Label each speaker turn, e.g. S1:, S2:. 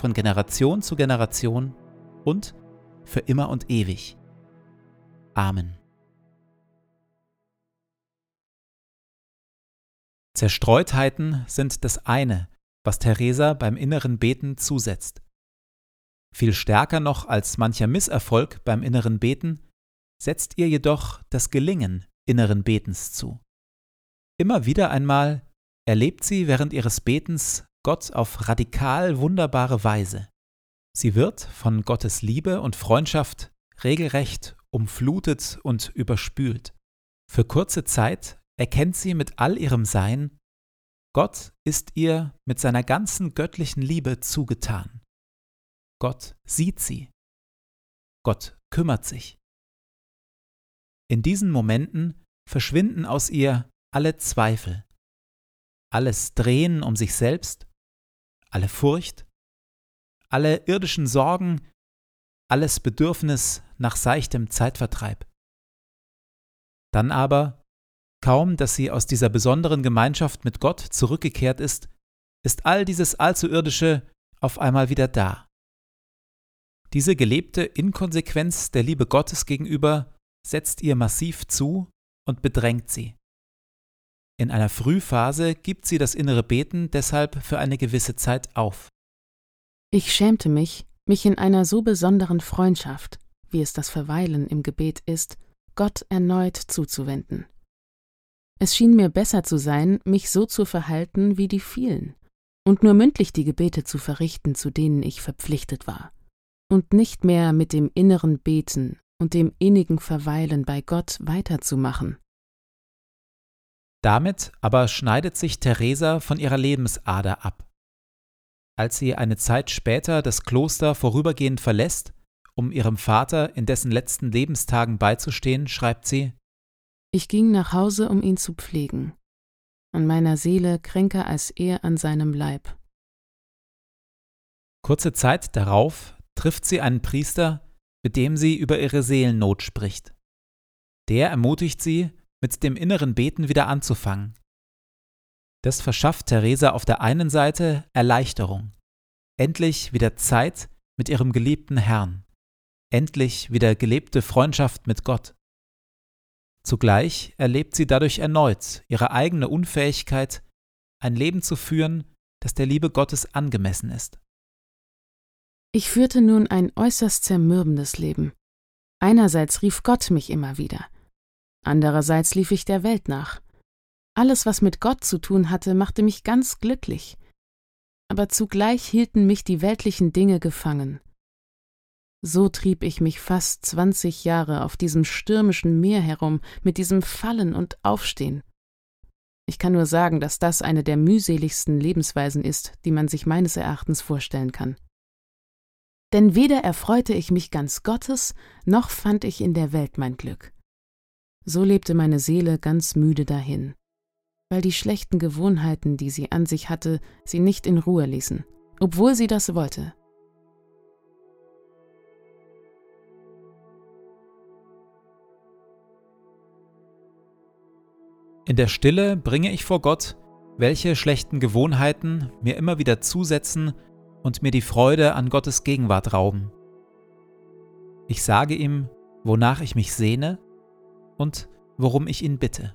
S1: von Generation zu Generation und für immer und ewig. Amen. Zerstreutheiten sind das eine, was Theresa beim inneren Beten zusetzt. Viel stärker noch als mancher Misserfolg beim inneren Beten setzt ihr jedoch das Gelingen inneren Betens zu. Immer wieder einmal erlebt sie während ihres Betens Gott auf radikal wunderbare Weise. Sie wird von Gottes Liebe und Freundschaft regelrecht umflutet und überspült. Für kurze Zeit erkennt sie mit all ihrem Sein, Gott ist ihr mit seiner ganzen göttlichen Liebe zugetan. Gott sieht sie. Gott kümmert sich. In diesen Momenten verschwinden aus ihr alle Zweifel, alles Drehen um sich selbst alle Furcht, alle irdischen Sorgen, alles Bedürfnis nach seichtem Zeitvertreib. Dann aber, kaum dass sie aus dieser besonderen Gemeinschaft mit Gott zurückgekehrt ist, ist all dieses allzu irdische auf einmal wieder da. Diese gelebte Inkonsequenz der Liebe Gottes gegenüber setzt ihr massiv zu und bedrängt sie. In einer Frühphase gibt sie das innere Beten deshalb für eine gewisse Zeit auf.
S2: Ich schämte mich, mich in einer so besonderen Freundschaft, wie es das Verweilen im Gebet ist, Gott erneut zuzuwenden. Es schien mir besser zu sein, mich so zu verhalten wie die vielen und nur mündlich die Gebete zu verrichten, zu denen ich verpflichtet war, und nicht mehr mit dem inneren Beten und dem innigen Verweilen bei Gott weiterzumachen.
S1: Damit aber schneidet sich Theresa von ihrer Lebensader ab. Als sie eine Zeit später das Kloster vorübergehend verlässt, um ihrem Vater in dessen letzten Lebenstagen beizustehen, schreibt sie
S2: Ich ging nach Hause, um ihn zu pflegen, an meiner Seele kränker als er an seinem Leib.
S1: Kurze Zeit darauf trifft sie einen Priester, mit dem sie über ihre Seelennot spricht. Der ermutigt sie, mit dem inneren Beten wieder anzufangen. Das verschafft Theresa auf der einen Seite Erleichterung, endlich wieder Zeit mit ihrem geliebten Herrn, endlich wieder gelebte Freundschaft mit Gott. Zugleich erlebt sie dadurch erneut ihre eigene Unfähigkeit, ein Leben zu führen, das der Liebe Gottes angemessen ist.
S2: Ich führte nun ein äußerst zermürbendes Leben. Einerseits rief Gott mich immer wieder, andererseits lief ich der Welt nach. Alles, was mit Gott zu tun hatte, machte mich ganz glücklich. Aber zugleich hielten mich die weltlichen Dinge gefangen. So trieb ich mich fast zwanzig Jahre auf diesem stürmischen Meer herum, mit diesem Fallen und Aufstehen. Ich kann nur sagen, dass das eine der mühseligsten Lebensweisen ist, die man sich meines Erachtens vorstellen kann denn weder erfreute ich mich ganz Gottes, noch fand ich in der Welt mein Glück. So lebte meine Seele ganz müde dahin, weil die schlechten Gewohnheiten, die sie an sich hatte, sie nicht in Ruhe ließen, obwohl sie das wollte.
S1: In der Stille bringe ich vor Gott, welche schlechten Gewohnheiten mir immer wieder zusetzen und mir die Freude an Gottes Gegenwart rauben. Ich sage ihm, wonach ich mich sehne und worum ich ihn bitte.